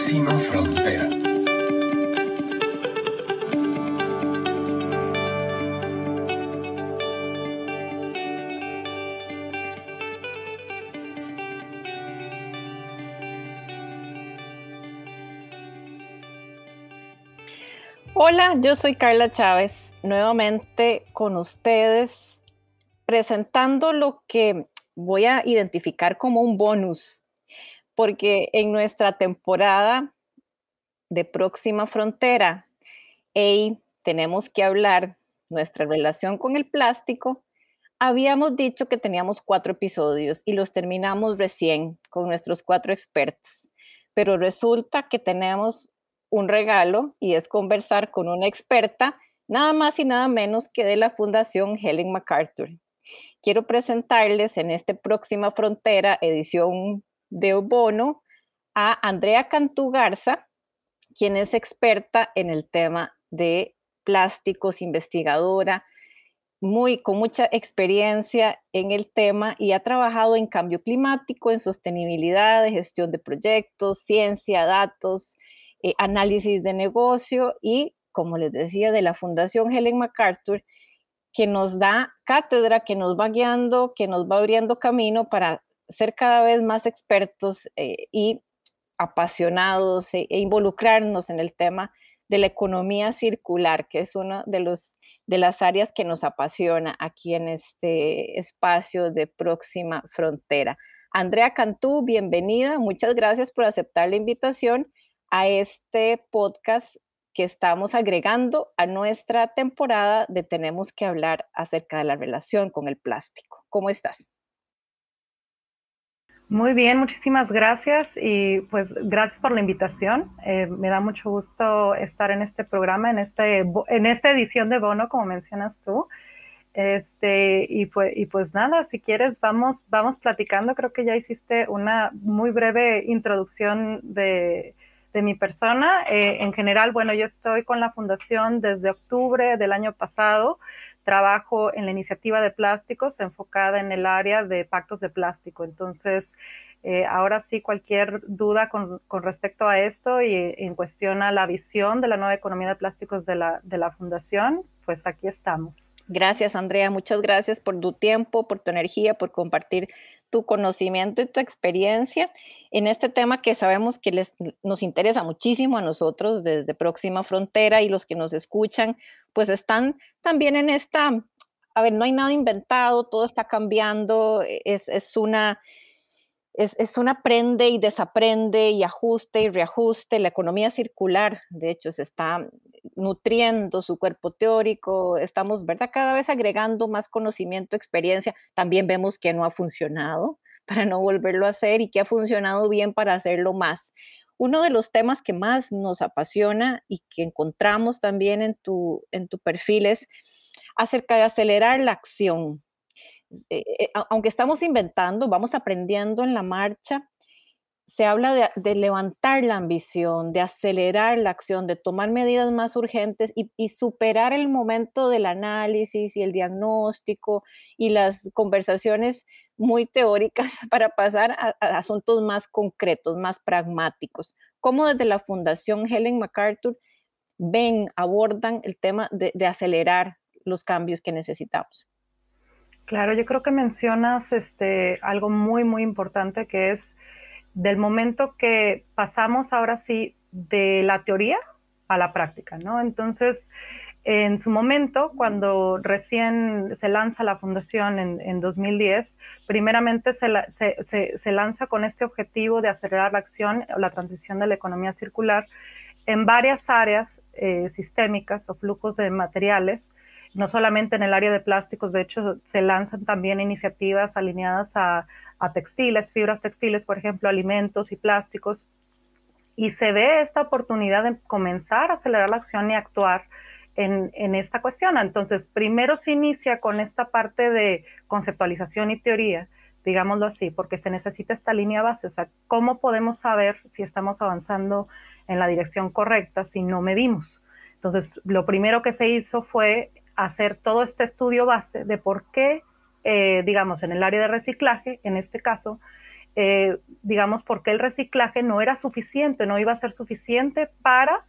frontera. Hola, yo soy Carla Chávez, nuevamente con ustedes presentando lo que voy a identificar como un bonus, porque en nuestra temporada de Próxima Frontera, hey, tenemos que hablar nuestra relación con el plástico. Habíamos dicho que teníamos cuatro episodios y los terminamos recién con nuestros cuatro expertos, pero resulta que tenemos un regalo y es conversar con una experta, nada más y nada menos que de la Fundación Helen MacArthur. Quiero presentarles en esta próxima frontera, edición de Bono, a Andrea Cantú Garza, quien es experta en el tema de plásticos, investigadora, muy, con mucha experiencia en el tema y ha trabajado en cambio climático, en sostenibilidad, gestión de proyectos, ciencia, datos, eh, análisis de negocio y, como les decía, de la Fundación Helen MacArthur, que nos da cátedra, que nos va guiando, que nos va abriendo camino para ser cada vez más expertos eh, y apasionados e, e, involucrarnos en el tema de la economía circular, que es una de, de las áreas que nos apasiona aquí en este espacio de próxima frontera. Andrea Cantú, bienvenida. Muchas gracias por aceptar la invitación a este podcast que estamos agregando a nuestra temporada de Tenemos que hablar acerca de la relación con el plástico. ¿Cómo estás? Muy bien, muchísimas gracias y pues gracias por la invitación. Eh, me da mucho gusto estar en este programa, en, este, en esta edición de Bono, como mencionas tú. Este, y pues, y pues nada, si quieres, vamos, vamos platicando. Creo que ya hiciste una muy breve introducción de, de mi persona. Eh, en general, bueno, yo estoy con la fundación desde octubre del año pasado. Trabajo en la iniciativa de plásticos enfocada en el área de pactos de plástico. Entonces, eh, ahora sí, cualquier duda con, respecto a esto y en cuestión a la visión de la nueva economía de plásticos de la, de la fundación, pues aquí estamos. Gracias, Andrea. Muchas gracias por tu tiempo, por tu energía, por compartir tu conocimiento y tu experiencia en este tema que sabemos que les, nos interesa muchísimo a nosotros desde Próxima Frontera y los que nos escuchan, pues están también en esta, a ver, no hay nada inventado, todo está cambiando, es, es una es, es un aprende y desaprende y ajuste y reajuste. La economía circular, de hecho, se está nutriendo su cuerpo teórico, estamos, ¿verdad? Cada vez agregando más conocimiento, experiencia. También vemos que no ha funcionado para no volverlo a hacer y que ha funcionado bien para hacerlo más. Uno de los temas que más nos apasiona y que encontramos también en tu, en tu perfil es acerca de acelerar la acción. Eh, eh, aunque estamos inventando, vamos aprendiendo en la marcha, se habla de, levantar la ambición, de acelerar la acción, de tomar medidas más urgentes y, superar el momento del análisis y el diagnóstico y las conversaciones muy teóricas para pasar a, asuntos más concretos, más pragmáticos. ¿Cómo desde la Fundación Helen MacArthur ven, abordan el tema de acelerar los cambios que necesitamos? Claro, yo creo que mencionas este, algo muy, muy importante que es del momento que pasamos ahora sí de la teoría a la práctica, ¿no? Entonces, en su momento, cuando recién se lanza la fundación en, 2010, primeramente se, lanza con este objetivo de acelerar la acción o la transición de la economía circular en varias áreas eh, sistémicas o flujos de materiales no solamente en el área de plásticos, de hecho se lanzan también iniciativas alineadas a, textiles, fibras textiles, por ejemplo, alimentos y plásticos, y se ve esta oportunidad de comenzar a acelerar la acción y actuar en, en, esta cuestión. Entonces, primero se inicia con esta parte de conceptualización y teoría, digámoslo así, porque se necesita esta línea base, o sea, ¿cómo podemos saber si estamos avanzando en la dirección correcta si no medimos? Entonces, lo primero que se hizo fue hacer todo este estudio base de por qué, eh, digamos, en el área de reciclaje, en este caso, eh, digamos, por qué el reciclaje no era suficiente, no iba a ser suficiente para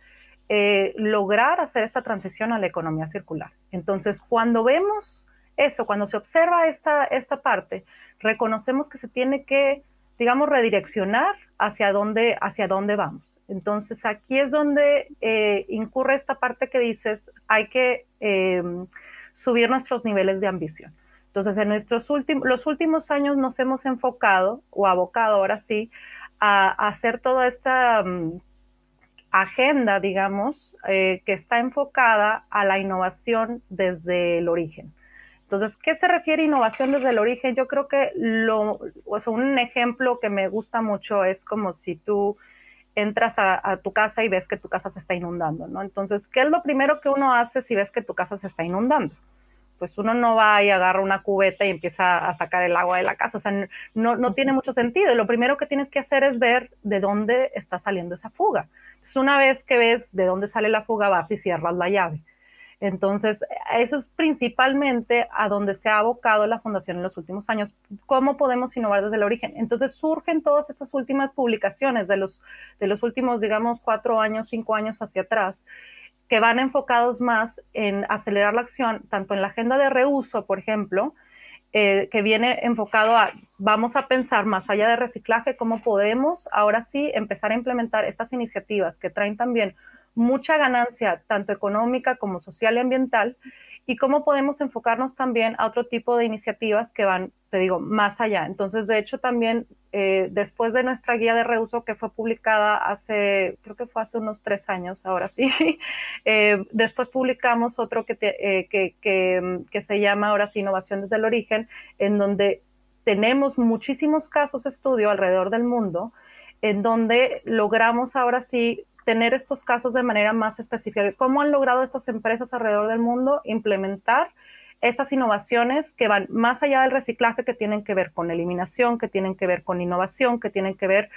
eh, lograr hacer esta transición a la economía circular. Entonces, cuando vemos eso, cuando se observa esta, esta parte, reconocemos que se tiene que, digamos, redireccionar hacia dónde, hacia dónde vamos. Entonces, aquí es donde eh, incurre esta parte que dices, hay que em, subir nuestros niveles de ambición. Entonces, en nuestros últimos, los últimos años nos hemos enfocado o abocado ahora sí a, hacer toda esta mm, agenda, digamos, eh, que está enfocada a la innovación desde el origen. Entonces, ¿qué se refiere a innovación desde el origen? Yo creo que lo, o un ejemplo que me gusta mucho es como si tú entras a, tu casa y ves que tu casa se está inundando, ¿no? Entonces, ¿qué es lo primero que uno hace si ves que tu casa se está inundando? Pues uno no va y agarra una cubeta y empieza a sacar el agua de la casa, o sea, no, no tiene mucho sentido. Lo primero que tienes que hacer es ver de dónde está saliendo esa fuga. Entonces, una vez que ves de dónde sale la fuga, vas y cierras la llave. Entonces, eso es principalmente a donde se ha abocado la fundación en los últimos años. ¿Cómo podemos innovar desde el origen? Entonces, surgen todas esas últimas publicaciones de los, de los últimos, digamos, cuatro años, cinco años hacia atrás, que van enfocados más en acelerar la acción, tanto en la agenda de reuso, por ejemplo, eh, que viene enfocado a, vamos a pensar más allá de reciclaje, cómo podemos ahora sí empezar a implementar estas iniciativas que traen también mucha ganancia, tanto económica como social y ambiental, y cómo podemos enfocarnos también a otro tipo de iniciativas que van, te digo, más allá. Entonces, de hecho, también eh, después de nuestra guía de reuso que fue publicada hace, creo que fue hace unos tres años, ahora sí, eh, después publicamos otro que, eh, que, que, que se llama ahora sí Innovación desde el origen, en donde tenemos muchísimos casos estudio alrededor del mundo en donde logramos ahora sí tener estos casos de manera más específica. ¿Cómo han logrado estas empresas alrededor del mundo implementar estas innovaciones que van más allá del reciclaje, que tienen que ver con eliminación, que tienen que ver con innovación, que tienen que ver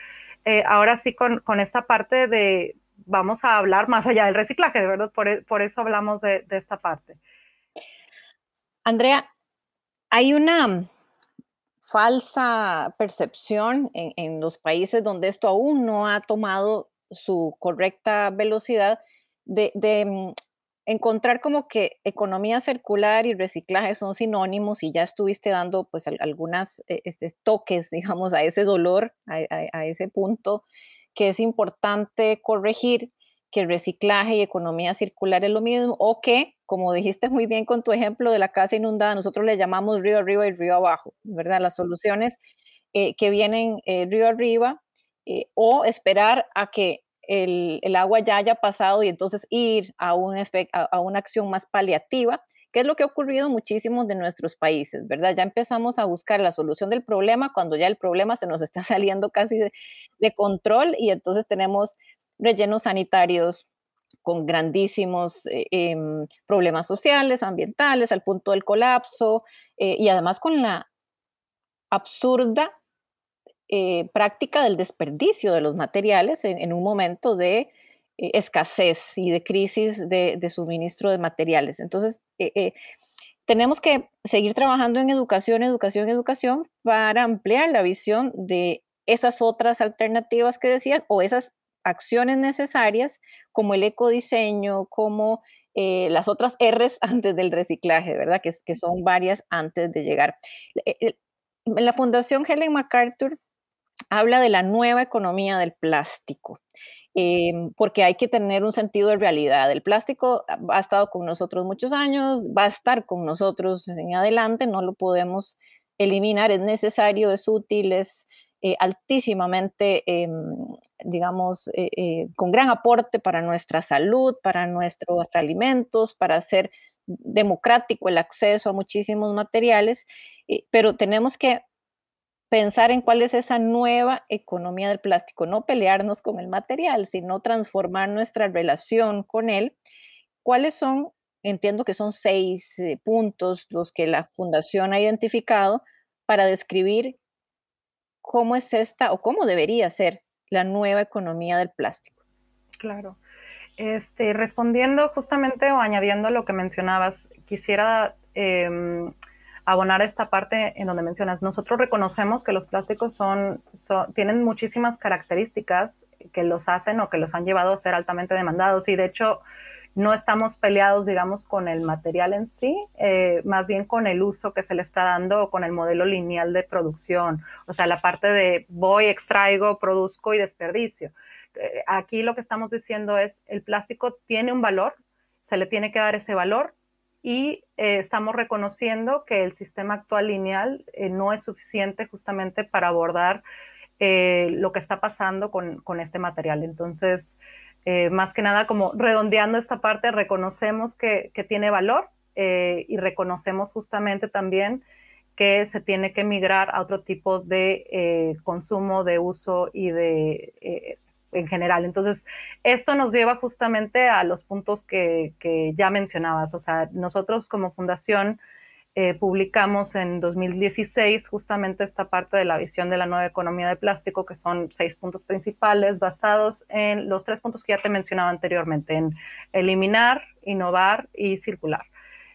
eh, ahora sí con, esta parte de, vamos a hablar más allá del reciclaje, de verdad, por, por eso hablamos de, esta parte. Andrea, hay una falsa percepción en, en, los países donde esto aún no ha tomado su correcta velocidad, de, mm, encontrar como que economía circular y reciclaje son sinónimos y ya estuviste dando pues algunas eh, este, toques, digamos, a ese dolor, a, ese punto que es importante corregir que el reciclaje y economía circular es lo mismo o que, como dijiste muy bien con tu ejemplo de la casa inundada, nosotros le llamamos río arriba y río abajo, ¿verdad? Las soluciones eh, que vienen eh, río arriba eh, o esperar a que el, agua ya haya pasado y entonces ir a, un a, una acción más paliativa, que es lo que ha ocurrido en muchísimos de nuestros países, ¿verdad? Ya empezamos a buscar la solución del problema cuando ya el problema se nos está saliendo casi de, control y entonces tenemos rellenos sanitarios con grandísimos eh, em, problemas sociales, ambientales, al punto del colapso eh, y además con la absurda eh, práctica del desperdicio de los materiales en, un momento de eh, escasez y de crisis de, suministro de materiales. Entonces, eh, tenemos que seguir trabajando en educación, educación, educación para ampliar la visión de esas otras alternativas que decías o esas acciones necesarias como el ecodiseño, como las otras R's antes del reciclaje, ¿verdad? Que, que son varias antes de llegar. La Fundación Helen MacArthur habla de la nueva economía del plástico. Em, porque hay que tener un sentido de realidad. El plástico ha estado con nosotros muchos años, va a estar con nosotros en adelante, no lo podemos eliminar, es necesario, es útil, es eh, altísimamente, digamos, eh, eh, con gran aporte para nuestra salud, para nuestros alimentos, para hacer democrático el acceso a muchísimos materiales, pero tenemos que pensar en cuál es esa nueva economía del plástico, no pelearnos con el material, sino transformar nuestra relación con él. ¿Cuáles son? Entiendo que son seis eh, puntos los que la fundación ha identificado para describir cómo es esta o cómo debería ser la nueva economía del plástico. Claro. Este, respondiendo justamente o añadiendo lo que mencionabas, quisiera em, abonar esta parte en donde mencionas, nosotros reconocemos que los plásticos son, tienen muchísimas características que los hacen o que los han llevado a ser altamente demandados y de hecho no estamos peleados, digamos, con el material en sí, eh, más bien con el uso que se le está dando o con el modelo lineal de producción, o sea, la parte de voy, extraigo, produzco y desperdicio. Eh, aquí lo que estamos diciendo es, el plástico tiene un valor, se le tiene que dar ese valor y eh, estamos reconociendo que el sistema actual lineal no es suficiente justamente para abordar lo que está pasando con, con este material. Entonces, eh, más que nada como redondeando esta parte, reconocemos que, tiene valor eh, y reconocemos justamente también que se tiene que migrar a otro tipo de eh, consumo, de uso y de en general. Entonces, esto nos lleva justamente a los puntos que, ya mencionabas. O sea, nosotros como fundación eh, publicamos en 2016 justamente esta parte de la visión de la nueva economía de plástico, que son seis puntos principales basados en los tres puntos que ya te mencionaba anteriormente, en eliminar, innovar y circular.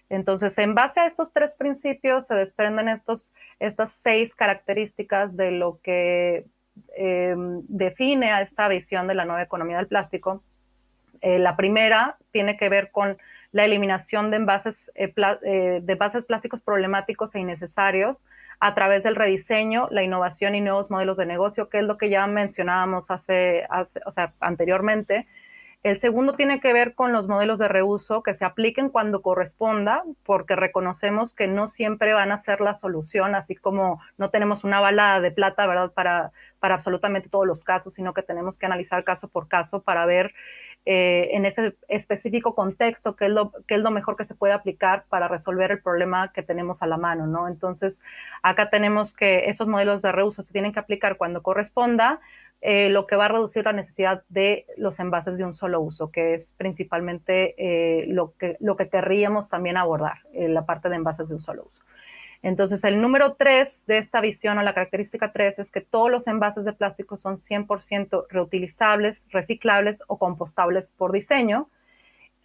Entonces, en base a estos tres principios se desprenden estos, estas seis características de lo que em, define a esta visión de la nueva economía del plástico. Eh, la primera tiene que ver con la eliminación de envases, eh, eh, de envases plásticos problemáticos e innecesarios a través del rediseño, la innovación y nuevos modelos de negocio, que es lo que ya mencionábamos hace, o sea, anteriormente. El segundo tiene que ver con los modelos de reuso que se apliquen cuando corresponda, porque reconocemos que no siempre van a ser la solución, así como no tenemos una bala de plata, ¿verdad?, para, para absolutamente todos los casos, sino que tenemos que analizar caso por caso para ver eh, en ese específico contexto, qué es, lo, qué es lo mejor que se puede aplicar para resolver el problema que tenemos a la mano, ¿no? Entonces, acá tenemos que esos modelos de reuso se tienen que aplicar cuando corresponda, eh, lo que va a reducir la necesidad de los envases de un solo uso, que es principalmente eh, lo, que, lo que querríamos también abordar, la parte de envases de un solo uso. Entonces, el número tres de esta visión o la característica tres es que todos los envases de plástico son 100% reutilizables, reciclables o compostables por diseño.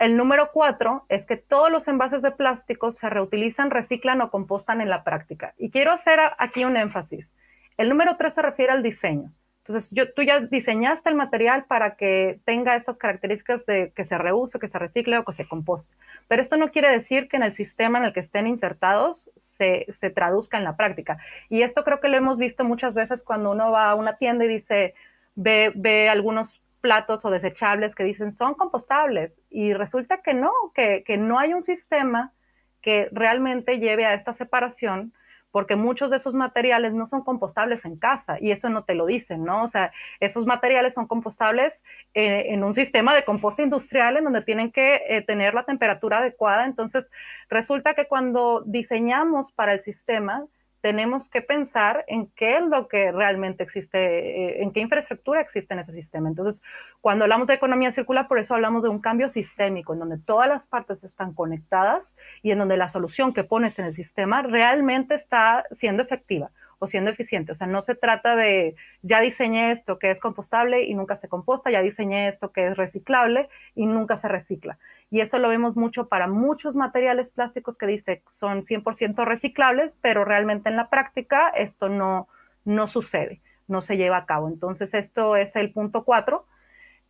El número cuatro es que todos los envases de plástico se reutilizan, reciclan o compostan en la práctica. Y quiero hacer aquí un énfasis. El número tres se refiere al diseño. Entonces, tú ya diseñaste el material para que tenga estas características de que se reuse, que se recicle o que se composte. Pero esto no quiere decir que en el sistema en el que estén insertados se, se traduzca en la práctica. Y esto creo que lo hemos visto muchas veces cuando uno va a una tienda y dice, ve, ve algunos platos o desechables que dicen son compostables y resulta que no, que, que no hay un sistema que realmente lleve a esta separación porque muchos de esos materiales no son compostables en casa y eso no te lo dicen, ¿no? O sea, esos materiales son compostables eh, en un sistema de composta industrial en donde tienen que eh, tener la temperatura adecuada. Entonces, resulta que cuando diseñamos para el sistema, tenemos que pensar en qué es lo que realmente existe, eh, en qué infraestructura existe en ese sistema. Entonces, cuando hablamos de economía circular, por eso hablamos de un cambio sistémico, en donde todas las partes están conectadas y en donde la solución que pones en el sistema realmente está siendo efectiva o siendo eficiente. O sea, no se trata de ya diseñé esto que es compostable y nunca se composta, ya diseñé esto que es reciclable y nunca se recicla. Y eso lo vemos mucho para muchos materiales plásticos que dice son 100% reciclables, pero realmente en la práctica esto no, no sucede, no se lleva a cabo. Entonces, esto es el punto cuatro.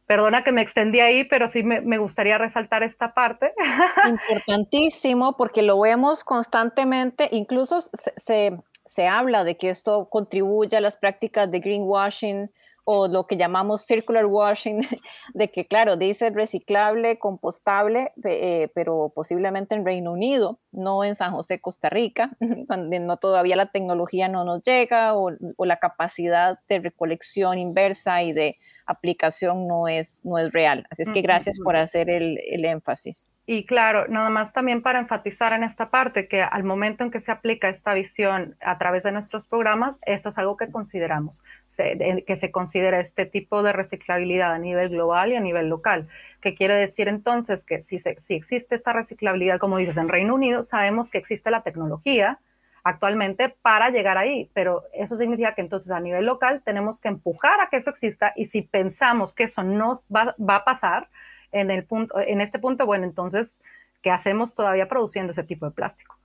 Perdona que me extendí ahí, pero sí me, me, gustaría resaltar esta parte. Importantísimo, porque lo vemos constantemente, incluso se, se, se habla de que esto contribuye a las prácticas de greenwashing o lo que llamamos circular washing, de que claro, dice reciclable, compostable, eh, pero posiblemente en Reino Unido, no en San José, Costa Rica, donde no todavía la tecnología no nos llega o, o la capacidad de recolección inversa y de aplicación no es, no es real. Así es que gracias por hacer el, el, énfasis. Y claro, nada más también para enfatizar en esta parte que al momento en que se aplica esta visión a través de nuestros programas, esto es algo que consideramos, que se considera este tipo de reciclabilidad a nivel global y a nivel local. Que quiere decir entonces que si, existe esta reciclabilidad, como dices, en Reino Unido, sabemos que existe la tecnología, actualmente para llegar ahí, pero eso significa que entonces a nivel local tenemos que empujar a que eso exista y si pensamos que eso no va a pasar en, el punto, en este punto, bueno, entonces, ¿qué hacemos todavía produciendo ese tipo de plástico?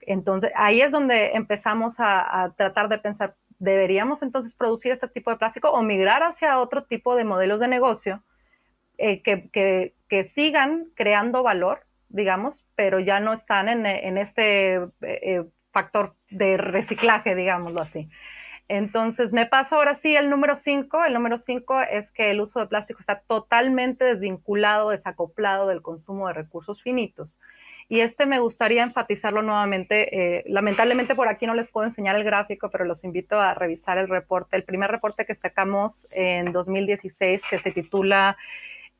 Entonces, ahí es donde empezamos a, tratar de pensar, ¿deberíamos entonces producir este tipo de plástico o migrar hacia otro tipo de modelos de negocio eh, que, sigan creando valor, digamos, pero ya no están en, este eh, eh, factor de reciclaje, digámoslo así? Entonces, me paso ahora sí el número 5. El número 5 es que el uso de plástico está totalmente desvinculado, desacoplado del consumo de recursos finitos. Y este me gustaría enfatizarlo nuevamente. Eh, lamentablemente por aquí no les puedo enseñar el gráfico, pero los invito a revisar el reporte, el primer reporte que sacamos en 2016 que se titula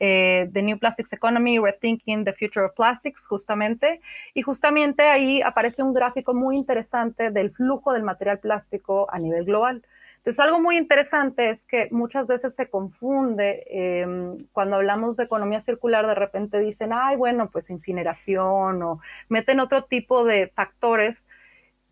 eh, The New Plastics Economy, Rethinking the Future of Plastics, justamente. Y justamente ahí aparece un gráfico muy interesante del flujo del material plástico a nivel global. Entonces, algo muy interesante es que muchas veces se confunde em, cuando hablamos de economía circular, de repente dicen, ay, bueno, pues incineración o meten otro tipo de factores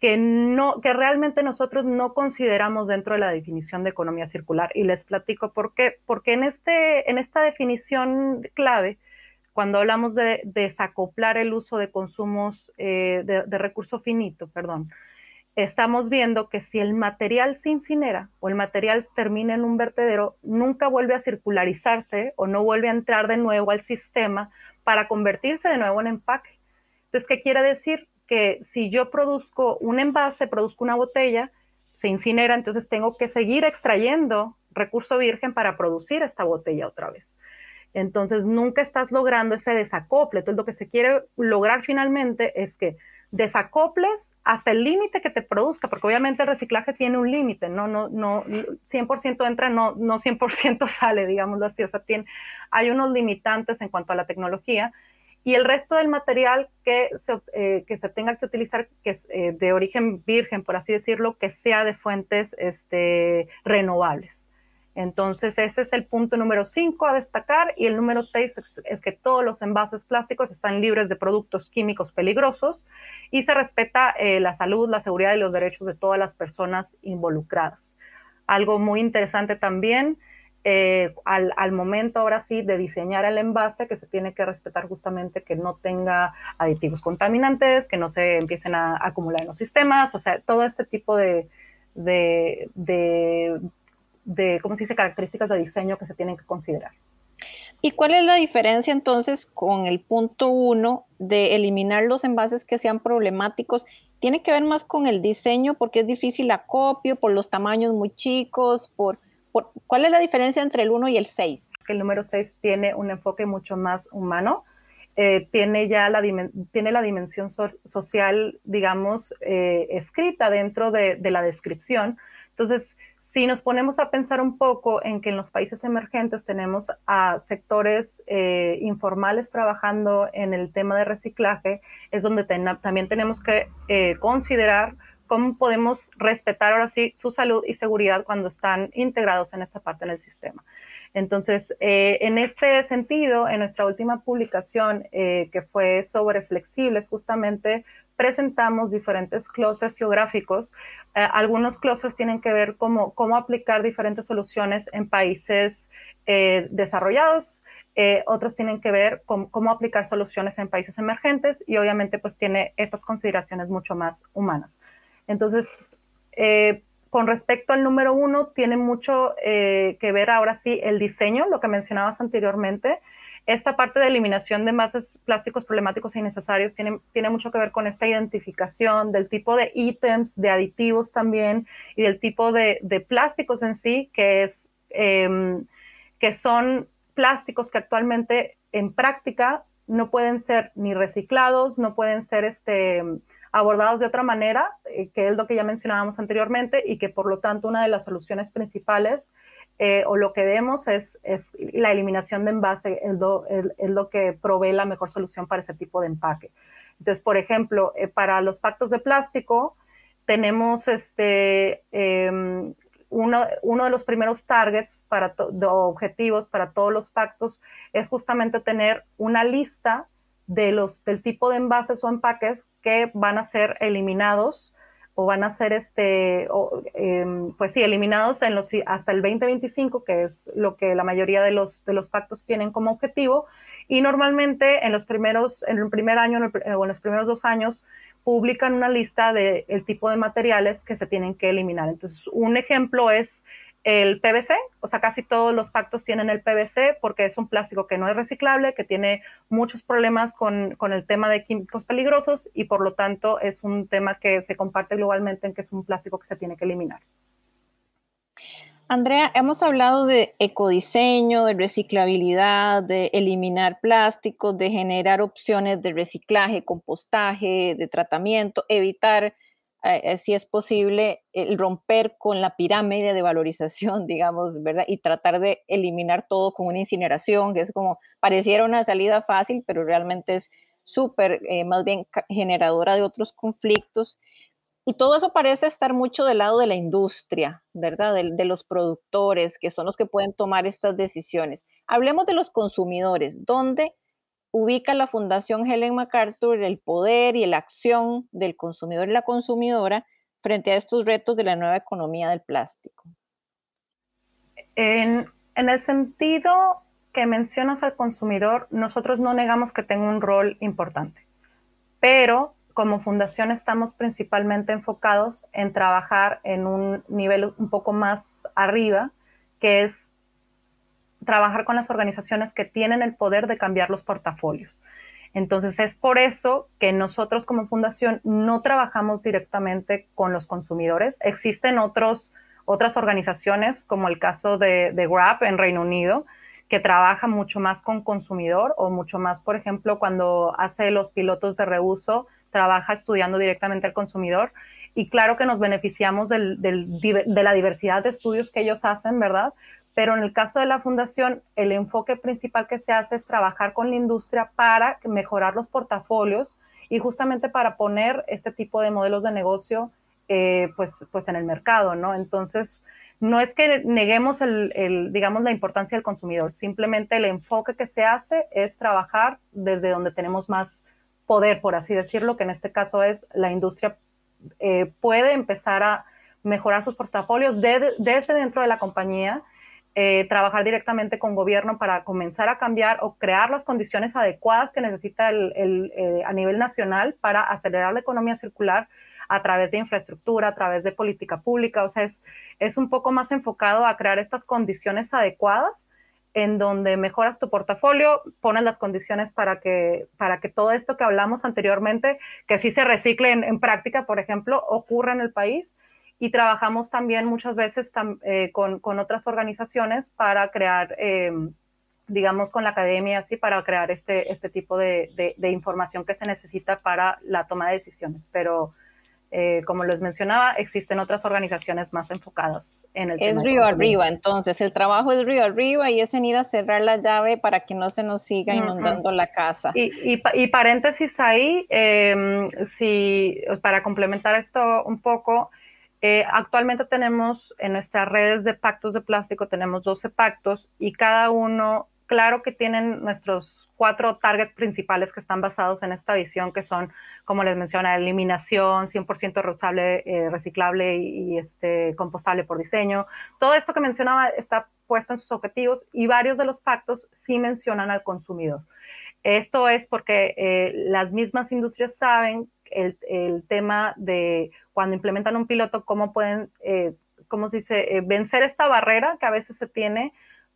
que, no, que realmente nosotros no consideramos dentro de la definición de economía circular. Y les platico por qué. Porque en, este, en esta definición clave, cuando hablamos de desacoplar el uso de consumos eh, de, de recurso finito, perdón, estamos viendo que si el material se incinera o el material termina en un vertedero, nunca vuelve a circularizarse o no vuelve a entrar de nuevo al sistema para convertirse de nuevo en empaque. Entonces, ¿qué quiere decir? Que si yo produzco un envase, produzco una botella, se incinera, entonces tengo que seguir extrayendo recurso virgen para producir esta botella otra vez. Entonces nunca estás logrando ese desacople. Entonces lo que se quiere lograr finalmente es que desacoples hasta el límite que te produzca, porque obviamente el reciclaje tiene un límite, no, no, no, 100% entra, no, no 100% sale, digámoslo así, o sea, tiene, hay unos limitantes en cuanto a la tecnología, y el resto del material que se, eh, que se tenga que utilizar, que es eh, de origen virgen, por así decirlo, que sea de fuentes este, renovables. Entonces, ese es el punto número 5 a destacar. Y el número 6 es, que todos los envases plásticos están libres de productos químicos peligrosos y se respeta eh, la salud, la seguridad y los derechos de todas las personas involucradas. Algo muy interesante también eh, al, momento ahora sí de diseñar el envase, que se tiene que respetar justamente que no tenga aditivos contaminantes, que no se empiecen a, acumular en los sistemas, o sea, todo este tipo de, de, de, ¿cómo se dice?, características de diseño que se tienen que considerar. ¿Y cuál es la diferencia entonces con el punto uno de eliminar los envases que sean problemáticos? ¿Tiene que ver más con el diseño porque es difícil acopio, por los tamaños muy chicos, por ¿Cuál es la diferencia entre el 1 y el 6? El número 6 tiene un enfoque mucho más humano. Eh, tiene ya la, tiene la dimensión social, digamos, eh, escrita dentro de, la descripción. Entonces, si nos ponemos a pensar un poco en que en los países emergentes tenemos a sectores eh, informales trabajando en el tema de reciclaje, es donde también tenemos que considerar cómo podemos respetar ahora sí su salud y seguridad cuando están integrados en esta parte del sistema. Entonces, eh, en este sentido, en nuestra última publicación, eh, que fue sobre flexibles, justamente presentamos diferentes clústeres geográficos. Eh, algunos clústeres tienen que ver cómo, cómo aplicar diferentes soluciones en países desarrollados, otros tienen que ver con cómo aplicar soluciones en países emergentes y obviamente pues tiene estas consideraciones mucho más humanas. Entonces, eh, con respecto al número uno, tiene mucho eh, que ver ahora sí el diseño, lo que mencionabas anteriormente. Esta parte de eliminación de envases plásticos problemáticos e innecesarios tiene, tiene mucho que ver con esta identificación del tipo de ítems, de aditivos también y del tipo de, plásticos en sí, que, es, em, que son plásticos que actualmente en práctica no pueden ser ni reciclados, no pueden ser este, abordados de otra manera, eh, que es lo que ya mencionábamos anteriormente, y que por lo tanto una de las soluciones principales eh, o lo que vemos es, es, la eliminación de envase, es lo, que provee la mejor solución para ese tipo de empaque. Entonces, por ejemplo, eh, para los pactos de plástico, tenemos este, em, uno, uno, de los primeros targets para objetivos para todos los pactos es justamente tener una lista de los, del tipo de envases o empaques que van a ser eliminados o van a ser este, em, pues sí, eliminados en los, hasta el 2025, que es lo que la mayoría de los, de los pactos tienen como objetivo. Y normalmente en los primeros, en el primer año o en los primeros dos años, publican una lista del el tipo de materiales que se tienen que eliminar. Entonces, un ejemplo es el PVC, o sea, casi todos los pactos tienen el PVC porque es un plástico que no es reciclable, que tiene muchos problemas con, con, el tema de químicos peligrosos y por lo tanto es un tema que se comparte globalmente en que es un plástico que se tiene que eliminar. Andrea, hemos hablado de ecodiseño, de reciclabilidad, de eliminar plásticos, de generar opciones de reciclaje, compostaje, de tratamiento, evitar eh, eh, si es posible, el romper con la pirámide de valorización, digamos, ¿verdad? Y tratar de eliminar todo con una incineración, que es como, pareciera una salida fácil, pero realmente es súper, eh, más bien generadora de otros conflictos. Y todo eso parece estar mucho del lado de la industria, ¿verdad? De, de, los productores, que son los que pueden tomar estas decisiones. Hablemos de los consumidores. ¿Dónde ubica la Fundación Helen MacArthur el poder y la acción del consumidor y la consumidora frente a estos retos de la nueva economía del plástico? En, el sentido que mencionas al consumidor, nosotros no negamos que tenga un rol importante, pero como fundación estamos principalmente enfocados en trabajar en un nivel un poco más arriba, que es trabajar con las organizaciones que tienen el poder de cambiar los portafolios. Entonces es por eso que nosotros como fundación no trabajamos directamente con los consumidores. Existen otros, otras organizaciones, como el caso de, de Grab en Reino Unido, que trabaja mucho más con consumidor o mucho más, por ejemplo, cuando hace los pilotos de reuso, trabaja estudiando directamente al consumidor. Y claro que nos beneficiamos de la diversidad de estudios que ellos hacen, ¿verdad? Pero en el caso de la fundación, el enfoque principal que se hace es trabajar con la industria para mejorar los portafolios y justamente para poner este tipo de modelos de negocio eh, pues, pues en el mercado, ¿no? Entonces, no es que neguemos el, digamos, la importancia del consumidor, simplemente el enfoque que se hace es trabajar desde donde tenemos más poder, por así decirlo, que en este caso es la industria eh, puede empezar a mejorar sus portafolios desde de, dentro de la compañía eh, trabajar directamente con gobierno para comenzar a cambiar o crear las condiciones adecuadas que necesita el, eh, a nivel nacional para acelerar la economía circular a través de infraestructura, a través de política pública. O sea, es, es un poco más enfocado a crear estas condiciones adecuadas en donde mejoras tu portafolio, pones las condiciones para que, para que todo esto que hablamos anteriormente, que sí se recicle en práctica, por ejemplo, ocurra en el país y trabajamos también muchas veces eh, con, con, otras organizaciones para crear, eh, digamos, con la academia, así, para crear este, este tipo de, de, de, información que se necesita para la toma de decisiones. Pero, eh, como les mencionaba, existen otras organizaciones más enfocadas en el es río arriba, entonces el trabajo es río arriba y es en ir a cerrar la llave para que no se nos siga inundando uh -huh. la casa. Y, y, y paréntesis ahí, eh, si, para complementar esto un poco, eh, actualmente tenemos en nuestras redes de pactos de plástico, tenemos 12 pactos y cada uno, claro que tienen nuestros cuatro targets principales que están basados en esta visión, que son, como les menciona, eliminación, 100% reusable, eh, reciclable y, este, compostable por diseño. Todo esto que mencionaba está puesto en sus objetivos y varios de los pactos sí mencionan al consumidor. Esto es porque eh, las mismas industrias saben el, tema de cuando implementan un piloto, cómo pueden, eh, cómo se dice, eh, vencer esta barrera que a veces se tiene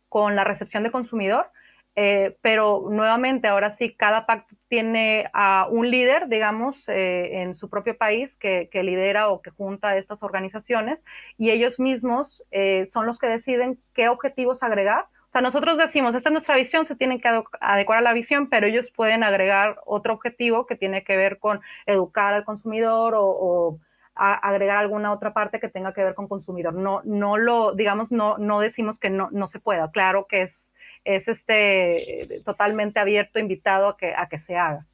con la recepción de consumidor. Eh, pero nuevamente, ahora sí, cada pacto tiene a un líder, digamos, eh, en su propio país que, que, lidera o que junta estas organizaciones y ellos mismos eh, son los que deciden qué objetivos agregar o sea, nosotros decimos, esta es nuestra visión, se tiene que adecuar a la visión, pero ellos pueden agregar otro objetivo que tiene que ver con educar al consumidor o, o a agregar alguna otra parte que tenga que ver con consumidor. No, no lo, digamos, no, no decimos que no, no se pueda. Claro que es, es este, totalmente abierto, invitado a que, a que se haga.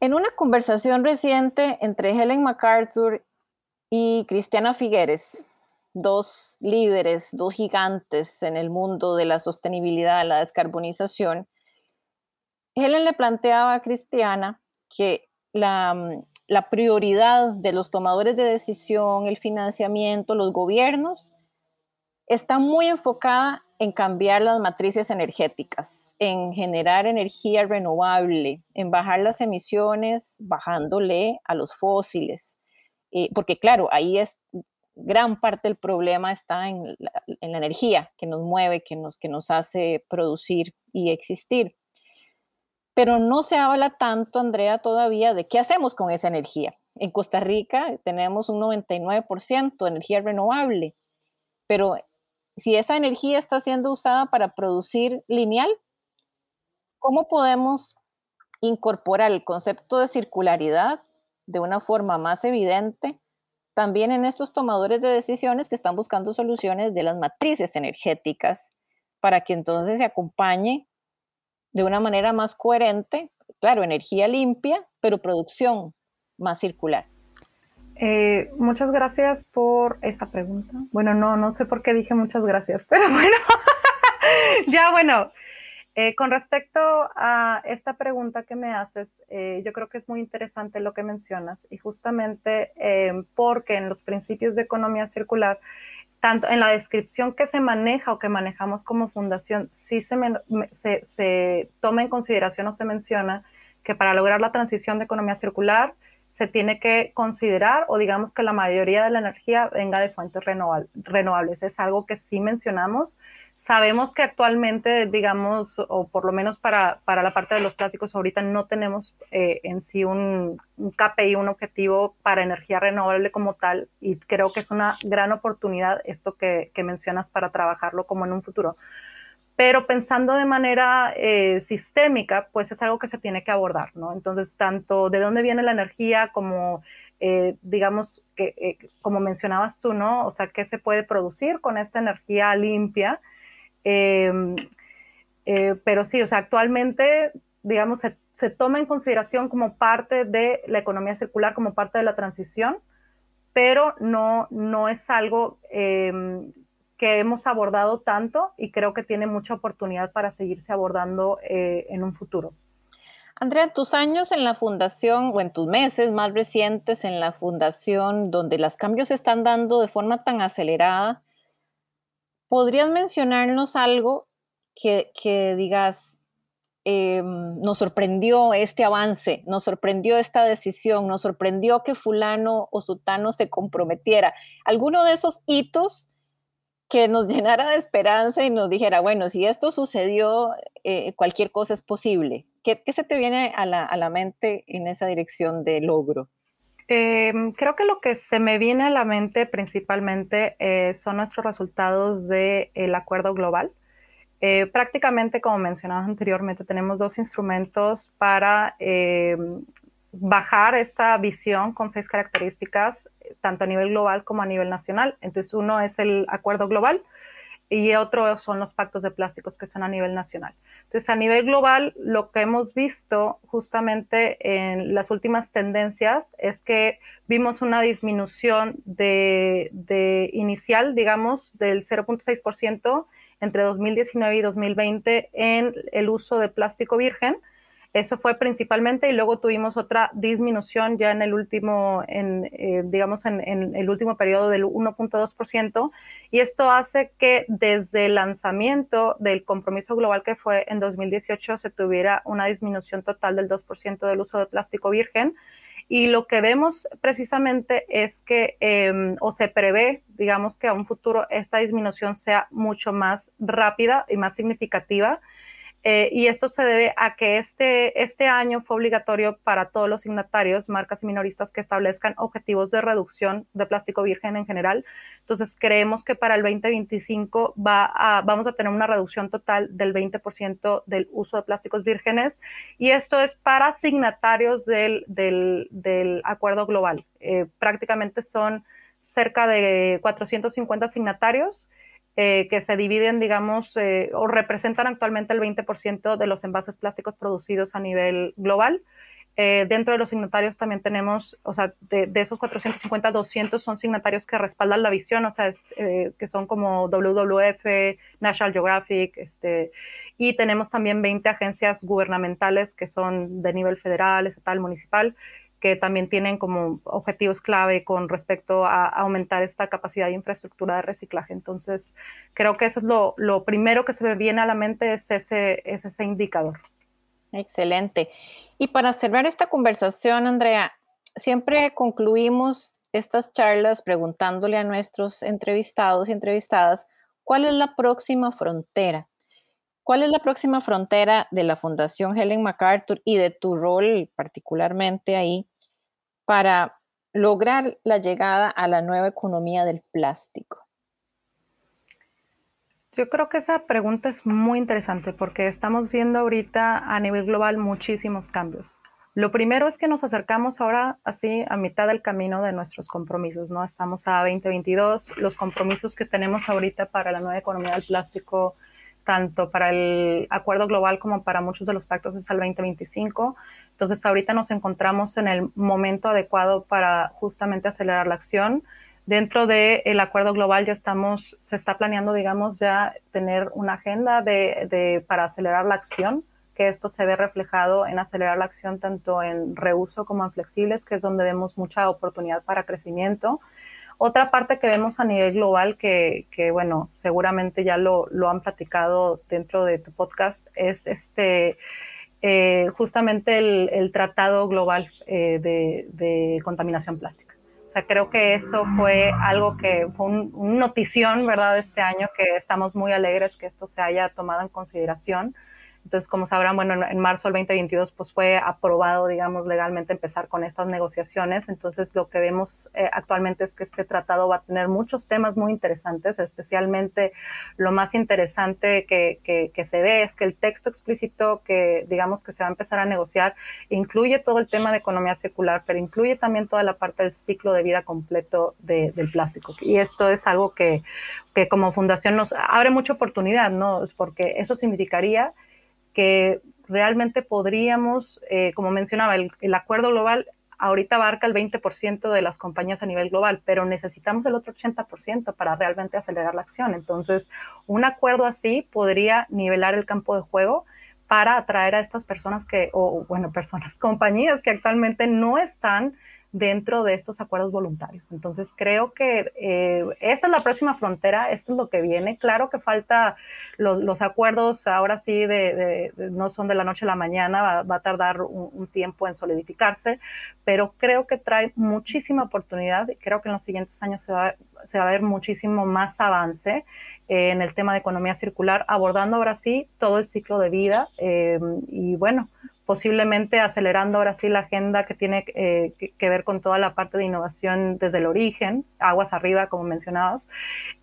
En una conversación reciente entre Helen MacArthur y Cristiana Figueres, dos líderes, dos gigantes en el mundo de la sostenibilidad, la descarbonización, Helen le planteaba a Cristiana que la, la, prioridad de los tomadores de decisión, el financiamiento, los gobiernos, está muy enfocada en cambiar las matrices energéticas, en generar energía renovable, en bajar las emisiones, bajándole a los fósiles. Eh, porque claro, ahí es gran parte del problema está en la, energía que nos mueve, que nos, que nos hace producir y existir. Pero no se habla tanto, Andrea, todavía de qué hacemos con esa energía. En Costa Rica tenemos un 99% de energía renovable, pero si esa energía está siendo usada para producir lineal, ¿cómo podemos incorporar el concepto de circularidad de una forma más evidente también en estos tomadores de decisiones que están buscando soluciones de las matrices energéticas para que entonces se acompañe de una manera más coherente, claro, energía limpia, pero producción más circular. Eh, muchas gracias por esta pregunta. Bueno, no, no sé por qué dije muchas gracias, pero bueno, ya bueno. Eh, con respecto a esta pregunta que me haces, eh, yo creo que es muy interesante lo que mencionas y justamente porque en los principios de economía circular, tanto en la descripción que se maneja o que manejamos como fundación, sí se, se, se toma en consideración o se menciona que para lograr la transición de economía circular, se tiene que considerar o digamos que la mayoría de la energía venga de fuentes renovables. Es algo que sí mencionamos. Sabemos que actualmente, digamos, o por lo menos para, para la parte de los plásticos, ahorita no tenemos eh, en sí un, un KPI, un objetivo para energía renovable como tal, y creo que es una gran oportunidad esto que, que mencionas para trabajarlo como en un futuro pero pensando de manera eh, sistémica, pues es algo que se tiene que abordar, ¿no? Entonces, tanto de dónde viene la energía como, eh, digamos, que, eh, como mencionabas tú, ¿no? O sea, qué se puede producir con esta energía limpia. Em, pero sí, o sea, actualmente, digamos, se, se, toma en consideración como parte de la economía circular, como parte de la transición, pero no, no es algo em, que hemos abordado tanto y creo que tiene mucha oportunidad para seguirse abordando eh, en un futuro. Andrea, tus años en la fundación o en tus meses más recientes en la fundación, donde los cambios se están dando de forma tan acelerada, ¿podrías mencionarnos algo que, digas, em, nos sorprendió este avance, nos sorprendió esta decisión, nos sorprendió que fulano o sutano se comprometiera? ¿Alguno de esos hitos? que nos llenara de esperanza y nos dijera, bueno, si esto sucedió, eh, cualquier cosa es posible. ¿Qué, se te viene a la, mente en esa dirección de logro? Em, creo que lo que se me viene a la mente principalmente eh, son nuestros resultados del acuerdo global. Eh, prácticamente, como mencionabas anteriormente, tenemos dos instrumentos para em, bajar esta visión con seis características, tanto a nivel global como a nivel nacional. Entonces, uno es el acuerdo global y otro son los pactos de plásticos que son a nivel nacional. Entonces, a nivel global, lo que hemos visto justamente en las últimas tendencias es que vimos una disminución de, de inicial, digamos, del 0.6% entre 2019 y 2020 en el uso de plástico virgen eso fue principalmente y luego tuvimos otra disminución ya en el último, en, eh, digamos, en, el último periodo del 1.2%. Y esto hace que desde el lanzamiento del compromiso global que fue en 2018 se tuviera una disminución total del 2% del uso de plástico virgen. Y lo que vemos precisamente es que, em, o se prevé, digamos que a un futuro esta disminución sea mucho más rápida y más significativa eh, y esto se debe a que este, este año fue obligatorio para todos los signatarios, marcas y minoristas que establezcan objetivos de reducción de plástico virgen en general. Entonces, creemos que para el 2025 va vamos a tener una reducción total del 20% del uso de plásticos vírgenes. Y esto es para signatarios del, del, del acuerdo global. Eh, prácticamente son cerca de 450 signatarios eh, que se dividen, digamos, eh, o representan actualmente el 20% de los envases plásticos producidos a nivel global. Eh, dentro de los signatarios también tenemos, o sea, de, esos 450, 200 son signatarios que respaldan la visión, o sea, que son como WWF, National Geographic, este, y tenemos también 20 agencias gubernamentales que son de nivel federal, estatal, municipal, que también tienen como objetivos clave con respecto a aumentar esta capacidad de infraestructura de reciclaje. Entonces, creo que eso es lo, lo primero que se me viene a la mente, es ese, es ese indicador. Excelente. Y para cerrar esta conversación, Andrea, siempre concluimos estas charlas preguntándole a nuestros entrevistados y entrevistadas cuál es la próxima frontera. ¿Cuál es la próxima frontera de la Fundación Helen MacArthur y de tu rol particularmente ahí para lograr la llegada a la nueva economía del plástico? Yo creo que esa pregunta es muy interesante porque estamos viendo ahorita a nivel global muchísimos cambios. Lo primero es que nos acercamos ahora así a mitad del camino de nuestros compromisos, ¿no? Estamos a 2022, los compromisos que tenemos ahorita para la nueva economía del plástico, tanto para el acuerdo global como para muchos de los pactos es al 2025. Entonces ahorita nos encontramos en el momento adecuado para justamente acelerar la acción Dentro del acuerdo global ya estamos, se está planeando, digamos, ya tener una agenda de, para acelerar la acción, que esto se ve reflejado en acelerar la acción tanto en reuso como en flexibles, que es donde vemos mucha oportunidad para crecimiento. Otra parte que vemos a nivel global, que, bueno, seguramente ya lo, han platicado dentro de tu podcast, es este, eh, justamente el, Tratado Global eh, de, Contaminación Plástica creo que eso fue algo que fue un, notición, ¿verdad?, este año, que estamos muy alegres que esto se haya tomado en consideración. Entonces, como sabrán, bueno, en, marzo del 2022 pues fue aprobado, digamos, legalmente empezar con estas negociaciones. Entonces, lo que vemos eh, actualmente es que este tratado va a tener muchos temas muy interesantes, especialmente lo más interesante que, que, que, se ve es que el texto explícito que, digamos, que se va a empezar a negociar incluye todo el tema de economía circular, pero incluye también toda la parte del ciclo de vida completo de, del plástico. Y esto es algo que, que como fundación nos abre mucha oportunidad, ¿no? Porque eso significaría que realmente podríamos, eh, como mencionaba, el, el, acuerdo global ahorita abarca el 20% de las compañías a nivel global, pero necesitamos el otro 80% para realmente acelerar la acción. Entonces, un acuerdo así podría nivelar el campo de juego para atraer a estas personas que, o bueno, personas, compañías que actualmente no están dentro de estos acuerdos voluntarios. Entonces creo que eh, esa es la próxima frontera, esto es lo que viene. Claro que falta los, acuerdos, ahora sí, de, no son de la noche a la mañana, va, a tardar un, tiempo en solidificarse, pero creo que trae muchísima oportunidad y creo que en los siguientes años se va, a ver muchísimo más avance en el tema de economía circular, abordando ahora sí todo el ciclo de vida eh, y bueno, posiblemente acelerando ahora sí la agenda que tiene eh, que, ver con toda la parte de innovación desde el origen, aguas arriba, como mencionabas,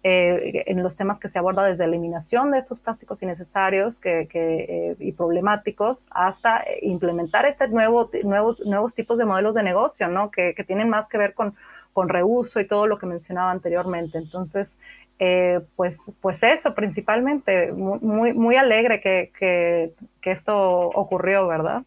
eh, en los temas que se aborda desde eliminación de estos plásticos innecesarios que, eh, y problemáticos hasta implementar ese nuevo, nuevos, nuevos tipos de modelos de negocio, ¿no? Que, que tienen más que ver con, con reuso y todo lo que mencionaba anteriormente. Entonces, eh, pues, pues eso principalmente, muy, muy alegre que, que, esto ocurrió, ¿verdad?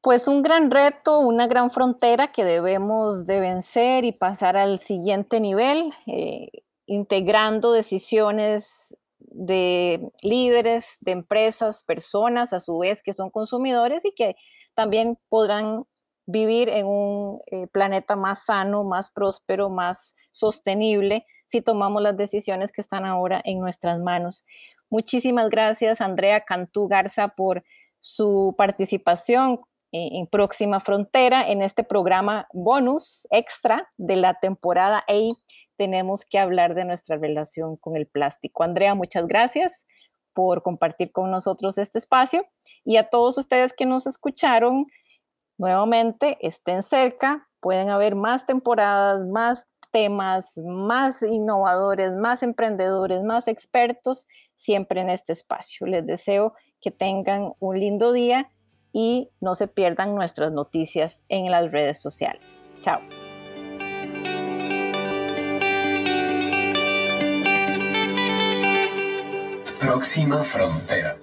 Pues un gran reto, una gran frontera que debemos de vencer y pasar al siguiente nivel, eh, integrando decisiones de líderes, de empresas, personas a su vez que son consumidores y que también podrán vivir en un eh, planeta más sano, más próspero, más sostenible si tomamos las decisiones que están ahora en nuestras manos. Muchísimas gracias, Andrea Cantú Garza, por su participación en Próxima Frontera en este programa bonus extra de la temporada A. Tenemos que hablar de nuestra relación con el plástico. Andrea, muchas gracias por compartir con nosotros este espacio y a todos ustedes que nos escucharon, nuevamente estén cerca, pueden haber más temporadas, más temas más innovadores, más emprendedores, más expertos, siempre en este espacio. Les deseo que tengan un lindo día y no se pierdan nuestras noticias en las redes sociales. Chao. Próxima frontera.